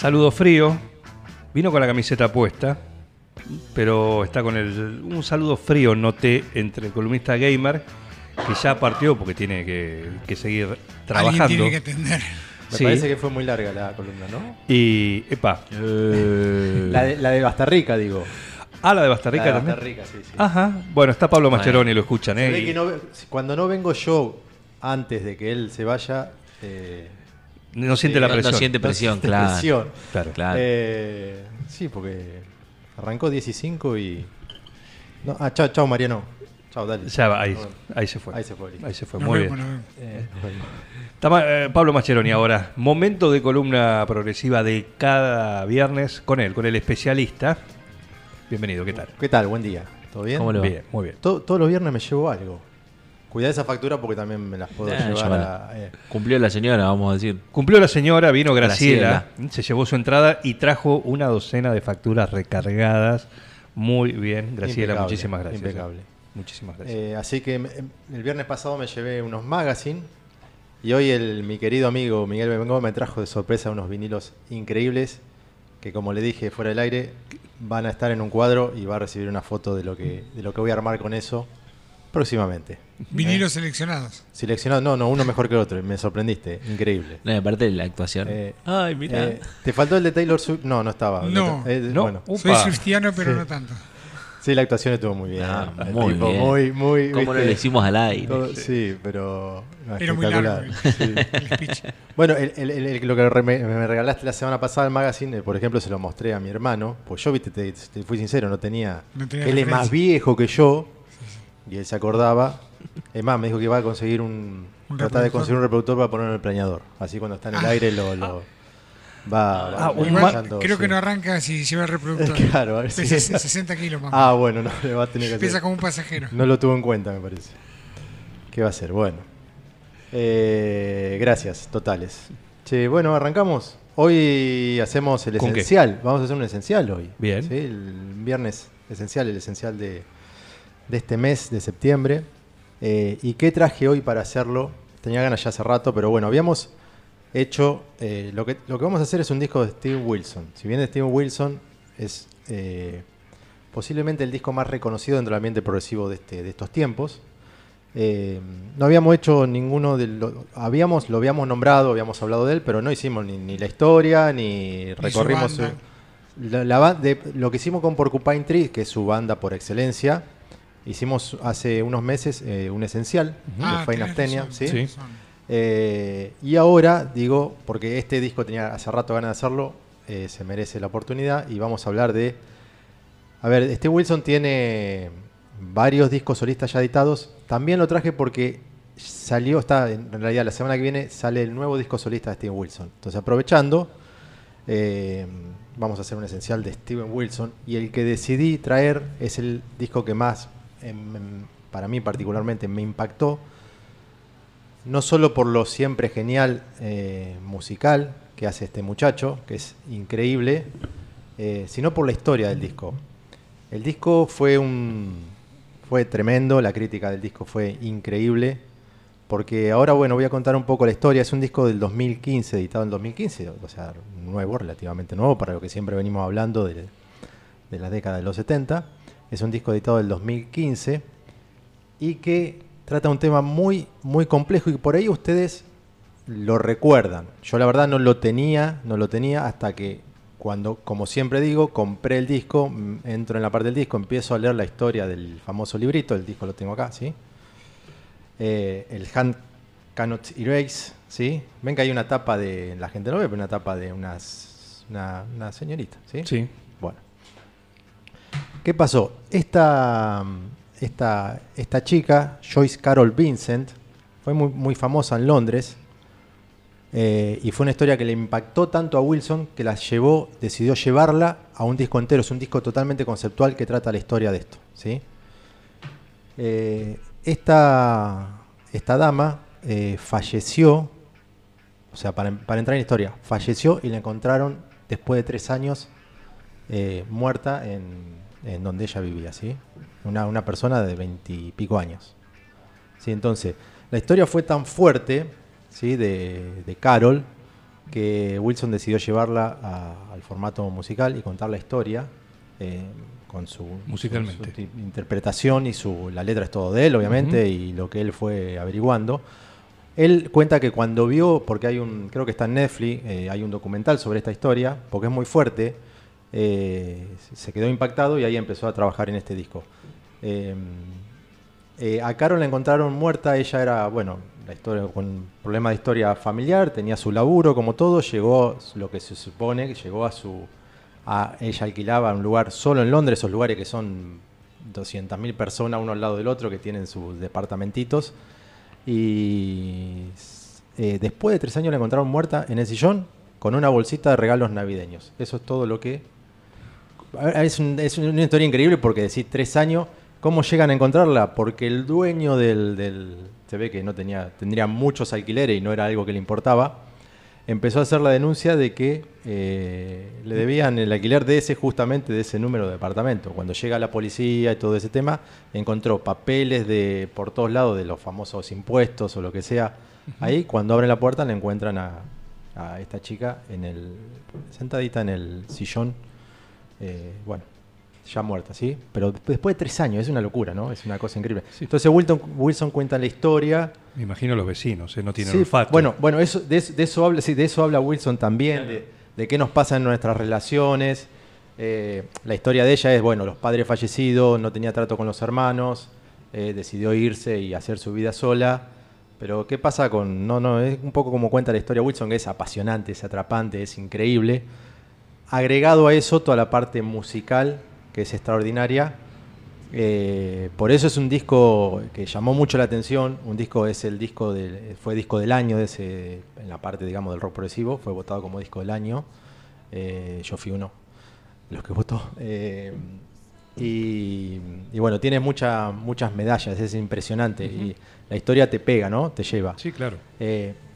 Saludo frío. Vino con la camiseta puesta, pero está con el. Un saludo frío, noté, entre el columnista gamer, que ya partió porque tiene que, que seguir trabajando. Alguien tiene que atender. Me Sí. parece que fue muy larga la columna, ¿no? Y. Epa. La de, la de Bastarrica, digo. Ah, la de Bastarrica La de también. Bastarrica, sí, sí. Ajá. Bueno, está Pablo Mascheroni, lo escuchan, Se ¿eh? ve Y que no ve- cuando no vengo yo antes de que él se vaya, eh, no siente la No- no presión. siente presión, claro. presión. Claro. Claro. Eh, sí, porque arrancó 10 y 5 y. No, ah, chao, chao, Mariano. Chao, dale. Ya va, ahí, ahí se fue. Ahí se fue. Ahí se fue, muy bien. Eh. Tama- eh, Pablo Mascheroni ahora. Momento de columna progresiva de cada viernes con él, con el especialista. Bienvenido, ¿qué tal? ¿Qué tal? Buen día. ¿Todo bien? ¿Cómo le va? Bien, muy bien. To- todos los viernes me llevo algo. Cuidá esa factura porque también me las puedo Eh, llevar a. eh. Cumplió la señora, vamos a decir. Cumplió la señora, vino Graciela, Graciela. se llevó su entrada y trajo una docena de facturas recargadas. Muy bien, Graciela, Impecable, muchísimas gracias. impecable. Muchísimas gracias. Eh, así que me- el viernes pasado me llevé unos magazine y hoy el, mi querido amigo Miguel Bengó me trajo de sorpresa unos vinilos increíbles que como le dije fuera del aire van a estar en un cuadro y va a recibir una foto de lo que, de lo que voy a armar con eso próximamente. Vinilos seleccionados. Seleccionado, no, no, uno mejor que el otro, me sorprendiste, increíble. No, aparte de la actuación. Eh, Ay, mira. Eh, ¿Te faltó el de Taylor Swift? No, no estaba. No. Eh, No. bueno. Soy cristiano, pero Sí. no tanto. Sí, la actuación estuvo muy bien. Ah, muy tipo bien. Muy, muy. ¿Cómo no lo hicimos al aire? todo- sí, pero. no, Era muy espectacular. largo Sí. el speech. Bueno, el- el- el- el- lo que me, me regalaste la semana pasada el magazine, por ejemplo, se lo mostré a mi hermano. Pues yo, viste, te, te fui sincero, no tenía. No tenía él es más viejo que yo y él se acordaba. Es más, me dijo que iba a conseguir un. ¿Un tratar de conseguir un reproductor para ponerlo en el planeador. Así cuando está en el aire lo. lo- va. va Ah, Igual, creo que no arranca si lleva el reproductor. Claro, a ver si- Pesa 60 kilos más. Ah, bueno, no, le va a tener que hacer. Pesa como un pasajero. No lo tuvo en cuenta, me parece. ¿Qué va a ser? Bueno. Eh, gracias, totales. Che, bueno, arrancamos. Hoy hacemos el esencial. Vamos a hacer un esencial hoy. Bien. ¿sí? El viernes esencial, el esencial de, de este mes de septiembre. Eh, ¿Y qué traje hoy para hacerlo? Tenía ganas ya hace rato, pero bueno, habíamos hecho. eh, lo, que, lo que vamos a hacer es un disco de Steve Wilson. Si bien Steve Wilson es eh, posiblemente el disco más reconocido dentro del ambiente progresivo de, este, de estos tiempos. Eh, no habíamos hecho ninguno de los. Habíamos, lo habíamos nombrado, habíamos hablado de él, pero no hicimos ni, ni la historia, ni recorrimos. su- la- la de- lo que hicimos con Porcupine Tree, que es su banda por excelencia, hicimos hace unos meses eh, un esencial Ah, de Fine tenés Abstenia, razón, ¿sí? Eh, y ahora, digo, porque este disco tenía hace rato ganas de hacerlo, eh, se merece la oportunidad y vamos a hablar de... A ver, este Wilson tiene varios discos solistas ya editados. También lo traje porque salió, está en realidad la semana que viene sale el nuevo disco solista de Steven Wilson. Entonces aprovechando, eh, vamos a hacer un esencial de Steven Wilson y el que decidí traer es el disco que más, para mí particularmente, me impactó no solo por lo siempre genial eh, musical que hace este muchacho, que es increíble, eh, sino por la historia del disco. El disco fue un fue tremendo, la crítica del disco fue increíble, porque ahora bueno voy a contar un poco la historia. Es un disco del 2015, editado en 2015, o sea nuevo, relativamente nuevo para lo que siempre venimos hablando de, de la década de los 70. Es un disco editado del 2015 y que trata un tema muy, muy complejo y por ahí ustedes lo recuerdan. Yo la verdad no lo tenía, no lo tenía hasta que cuando, como siempre digo, compré el disco, mm, entro en la parte del disco, empiezo a leer la historia del famoso librito, el disco lo tengo acá, ¿sí? Eh, el Hand Cannot Erase, ¿sí? Ven que hay una tapa de, la gente no ve, pero una tapa de unas, una, una señorita, ¿sí? Sí. ¿Qué pasó? Esta, esta, esta chica, Joyce Carol Vincent, fue muy, muy famosa en Londres. eh, y fue una historia que le impactó tanto a Wilson que la llevó, decidió llevarla a un disco entero. Es un disco totalmente conceptual que trata la historia de esto. ¿sí? Eh, esta, esta dama eh, falleció, o sea, para, para entrar en historia, falleció y la encontraron después de tres años muerta en, en donde ella vivía, ¿sí? Una, una persona de veintipico años. ¿sí? Entonces, la historia fue tan fuerte, ¿sí? De, de Carol, que Wilson decidió llevarla a- al formato musical y contar la historia eh, con su, Musicalmente. su- su ti- interpretación y su la letra es todo de él, obviamente, y lo que él fue averiguando. Él cuenta que cuando vio, porque hay un, creo que está en Netflix, eh, hay un documental sobre esta historia, porque es muy fuerte, eh, se quedó impactado y ahí empezó a trabajar en este disco. Eh, eh, a Carol la encontraron muerta, ella era, bueno, la historia, con problemas de historia familiar, tenía su laburo como todo, llegó, lo que se supone, que llegó a su, ella alquilaba un lugar solo en Londres, esos lugares que son 200.000 personas uno al lado del otro, que tienen sus departamentitos, y después de tres años la encontraron muerta en el sillón con una bolsita de regalos navideños. Eso es todo lo que Es, un- es una historia increíble porque decís tres años, ¿cómo llegan a encontrarla? Porque el dueño del, del- se ve que no tenía, tendría muchos alquileres y no era algo que le importaba, empezó a hacer la denuncia de que eh, le debían el alquiler de ese, justamente de ese número de departamento. Cuando llega la policía y todo ese tema, encontró papeles de por todos lados de los famosos impuestos o lo que sea. Ahí, cuando abren la puerta, le encuentran a, a esta chica en el sentadita en el sillón eh, bueno, ya muerta, ¿sí? Pero después de tres años, es una locura, ¿no? Es una cosa increíble. Entonces Wilson, Wilson cuenta la historia. Me imagino los vecinos, ¿eh? no tienen Sí, olfato. Bueno, bueno, eso, de, eso, de eso habla, sí, de eso habla Wilson también, de, de qué nos pasa en nuestras relaciones. Eh, la historia de ella es, bueno, los padres fallecidos, no tenía trato con los hermanos, eh, decidió irse y hacer su vida sola. Pero ¿qué pasa con...? No, no, es un poco como cuenta la historia Wilson, que es apasionante, es atrapante, es increíble. Agregado a eso toda la parte musical, que es extraordinaria. Eh, por eso es un disco que llamó mucho la atención. Un disco es el disco del, fue disco del año de ese, en la parte digamos del rock progresivo, fue votado como disco del año. Eh, yo fui uno de los que votó. Eh, y, y bueno, tiene mucha- muchas medallas, es impresionante. Y la historia te pega, ¿no? Te lleva. Sí, claro.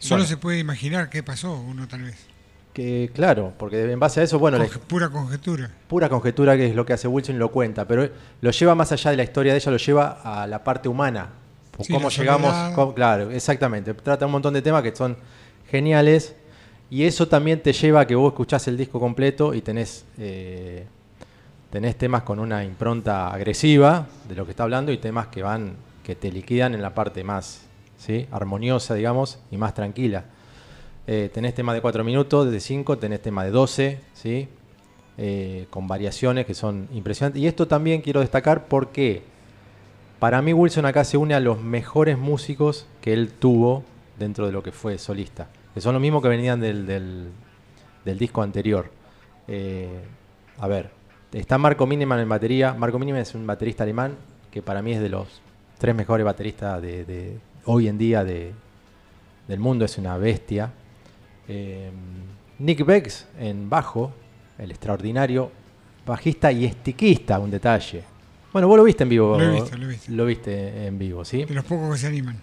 Solo bueno, se puede imaginar qué pasó, uno tal vez. Que, claro, porque en base a eso, bueno, pura conjetura. pura conjetura que es lo que hace Wilson y lo cuenta, pero lo lleva más allá de la historia de ella, lo lleva a la parte humana. Sí, cómo llegamos, cómo- claro, exactamente. Trata un montón de temas que son geniales y eso también te lleva a que vos escuchás el disco completo y tenés, eh, tenés temas con una impronta agresiva de lo que está hablando y temas que van, que te liquidan en la parte más ¿sí? armoniosa, digamos, y más tranquila. Eh, tenés tema de 4 minutos, de 5, tenés tema de 12, ¿sí? Eh, con variaciones que son impresionantes. Y esto también quiero destacar porque para mí Wilson acá se une a los mejores músicos que él tuvo dentro de lo que fue solista. Que son los mismos que venían del, del- disco anterior. Eh, a ver, está Marco Miniman en batería. Marco Miniman es un baterista alemán que para mí es de los tres mejores bateristas de hoy en día de, del mundo. Es una bestia. Eh, Nick Becks en bajo, el extraordinario bajista y estiquista, un detalle. Bueno, vos lo viste en vivo. Lo he visto, lo he visto. Lo viste en vivo, ¿sí? De los pocos que se animan.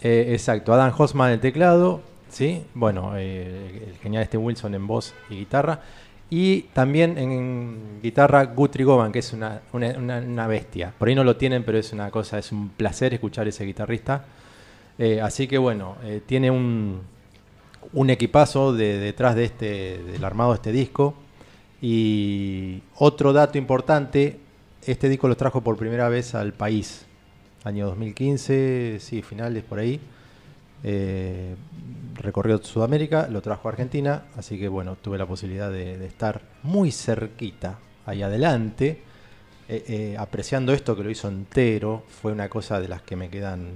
Eh, exacto, Adam Hosman en el teclado, ¿sí? Bueno, eh, el genial este Wilson en voz y guitarra. Y también en guitarra Guthrie Govan, que es una, una- una- una bestia. Por ahí no lo tienen, pero es una cosa, es un placer escuchar ese guitarrista. Eh, así que bueno, tiene un, un equipazo de- detrás de este, del armado de este disco. Y otro dato importante, este disco lo trajo por primera vez al país. Año 2015, sí, finales por ahí. Eh, recorrió Sudamérica, lo trajo a Argentina, así que bueno, tuve la posibilidad de, estar muy cerquita, ahí adelante, eh, eh, apreciando esto que lo hizo entero, fue una cosa de las que me quedan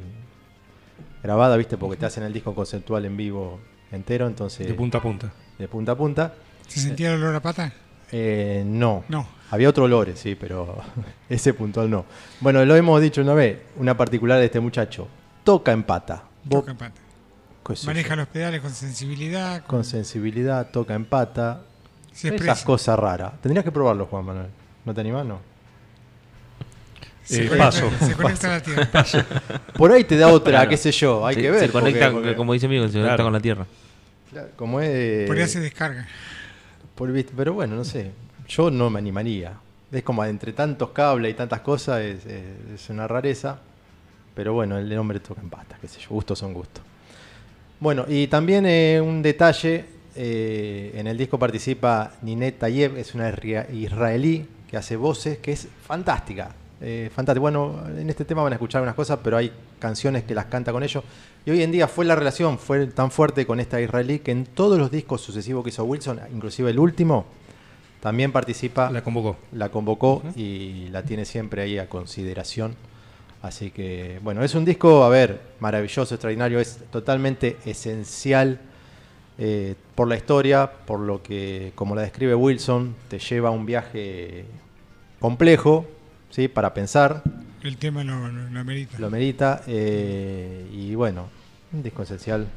grabadas, ¿viste? Porque te hacen el disco conceptual en vivo entero, entonces... De punta a punta. De punta a punta. ¿Se sentía el olor a pata? Eh, no. No. Había otro Lore, sí, pero ese puntual no. Bueno, lo hemos dicho una vez, una particular de este muchacho. Toca en pata. Toca en pata. Maneja los pedales con sensibilidad. Con, con sensibilidad, toca en pata. se Esas cosas raras. Tendrías que probarlo, Juan Manuel. ¿No te animás, no? Se Eh, conecta- paso. Se conecta a la tierra. Por ahí te da otra, Claro. qué sé yo, hay que ver. Se conecta, porque- porque- como dice amigo, se conecta Claro. con la tierra. Claro, como es... Por ahí se descarga. por pero bueno, no sé. Yo no me animaría. Es como entre tantos cables y tantas cosas, es, es- es una rareza. Pero bueno, el hombre toca en patas, qué sé yo. Gustos son gustos. Bueno, y también eh, un detalle. eh, en el disco participa Ninet Tayeb, es una isra- israelí que hace voces, que es fantástica. Eh, fantástica. Bueno, en este tema van a escuchar unas cosas, pero hay canciones que las canta con ellos. Y hoy en día fue la relación, fue tan fuerte con esta israelí que en todos los discos sucesivos que hizo Wilson, inclusive el último, también participa La convocó. la convocó y la tiene siempre ahí a consideración. Así que, bueno, es un disco, a ver, maravilloso, extraordinario, es totalmente esencial eh, por la historia, por lo que, como la describe Wilson, te lleva a un viaje complejo, ¿sí? Para pensar, El tema lo, lo, lo amerita. lo merita, eh, y bueno, un disco esencial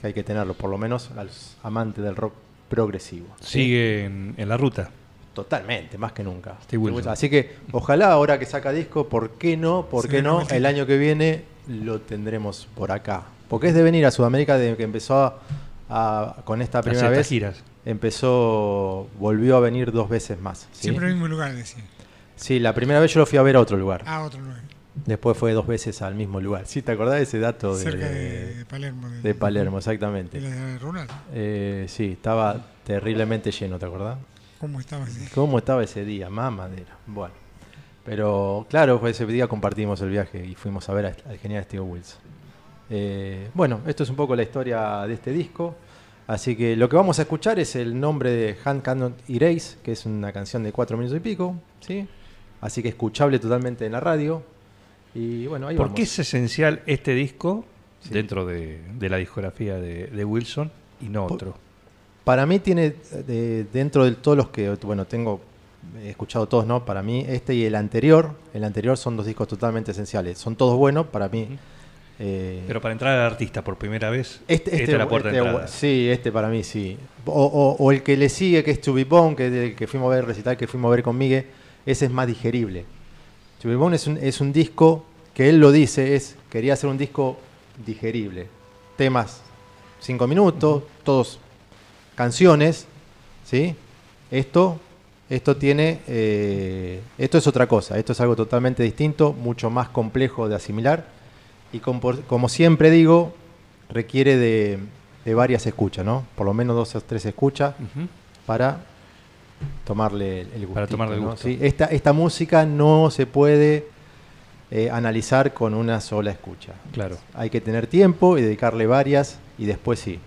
que hay que tenerlo, por lo menos a los amantes del rock progresivo. ¿sí? Sigue en, en la ruta. Totalmente, más que nunca. Así que ojalá ahora que saca disco, ¿por qué no? ¿Por qué no? El año que viene lo tendremos por acá. Porque es de venir a Sudamérica desde que empezó a, a- con esta primera vez. giras. Empezó, volvió a venir dos veces más. ¿sí? Siempre en el mismo lugar, decía. Sí, la primera vez yo lo fui a ver a otro lugar. Ah, otro lugar. Después fue dos veces al mismo lugar. ¿Sí te acordás de ese dato? De, Cerca de, de Palermo. De, de Palermo, De exactamente. la de Ronald. Eh, sí, estaba terriblemente lleno, ¿te acordás? ¿Cómo estaba ese? ¿Cómo estaba ese día? Más madera. Bueno. Pero claro, fue ese día compartimos el viaje y fuimos a ver a- al genial Steve Wilson. Eh, bueno, esto es un poco la historia de este disco. Así que lo que vamos a escuchar es el nombre de Hand Cannot Erase, que es una canción de cuatro minutos y pico. ¿sí? Así que escuchable totalmente en la radio. Y bueno, ahí ¿Por vamos. qué es esencial este disco Sí. dentro de, de la discografía de, de Wilson y no otro? Para mí tiene, eh, dentro de todos los que, bueno, tengo, he escuchado todos, ¿no? Para mí este y el anterior, el anterior son dos discos totalmente esenciales. Son todos buenos, para mí. eh, Pero para entrar al artista por primera vez, este, esta este, es la puerta este, de entrada. Sí, este para mí sí. O, o- o el que le sigue, que es Chubipón, que, del que fuimos a ver el recital, que fuimos a ver con Miguel, ese es más digerible. Chubipón es un, es un disco que él lo dice, es quería hacer un disco digerible. Temas cinco minutos, todos canciones, ¿sí? Esto, esto tiene, eh, esto es otra cosa, esto es algo totalmente distinto, mucho más complejo de asimilar y como, por- como siempre digo, requiere de, de varias escuchas, ¿no? Por lo menos dos o tres escuchas para tomarle el gusto. Para tomarle el gusto. esta, esta música no se puede eh, analizar con una sola escucha. Claro. Hay que tener tiempo y dedicarle varias y después sí.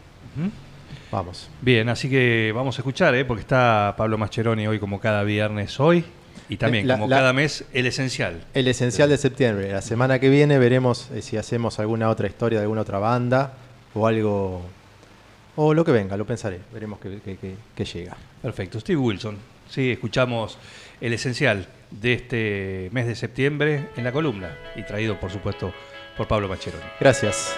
Vamos. Bien, así que vamos a escuchar, ¿eh? porque está Pablo Mascheroni hoy como cada viernes hoy y también La- como la- cada mes el esencial. El esencial de septiembre. La semana que viene veremos eh, si hacemos alguna otra historia de alguna otra banda o algo. O lo que venga, lo pensaré. Veremos qué llega. Perfecto, Steve Wilson. Sí, escuchamos el esencial de este mes de septiembre en la columna y traído, por supuesto, por Pablo Mascheroni. Gracias.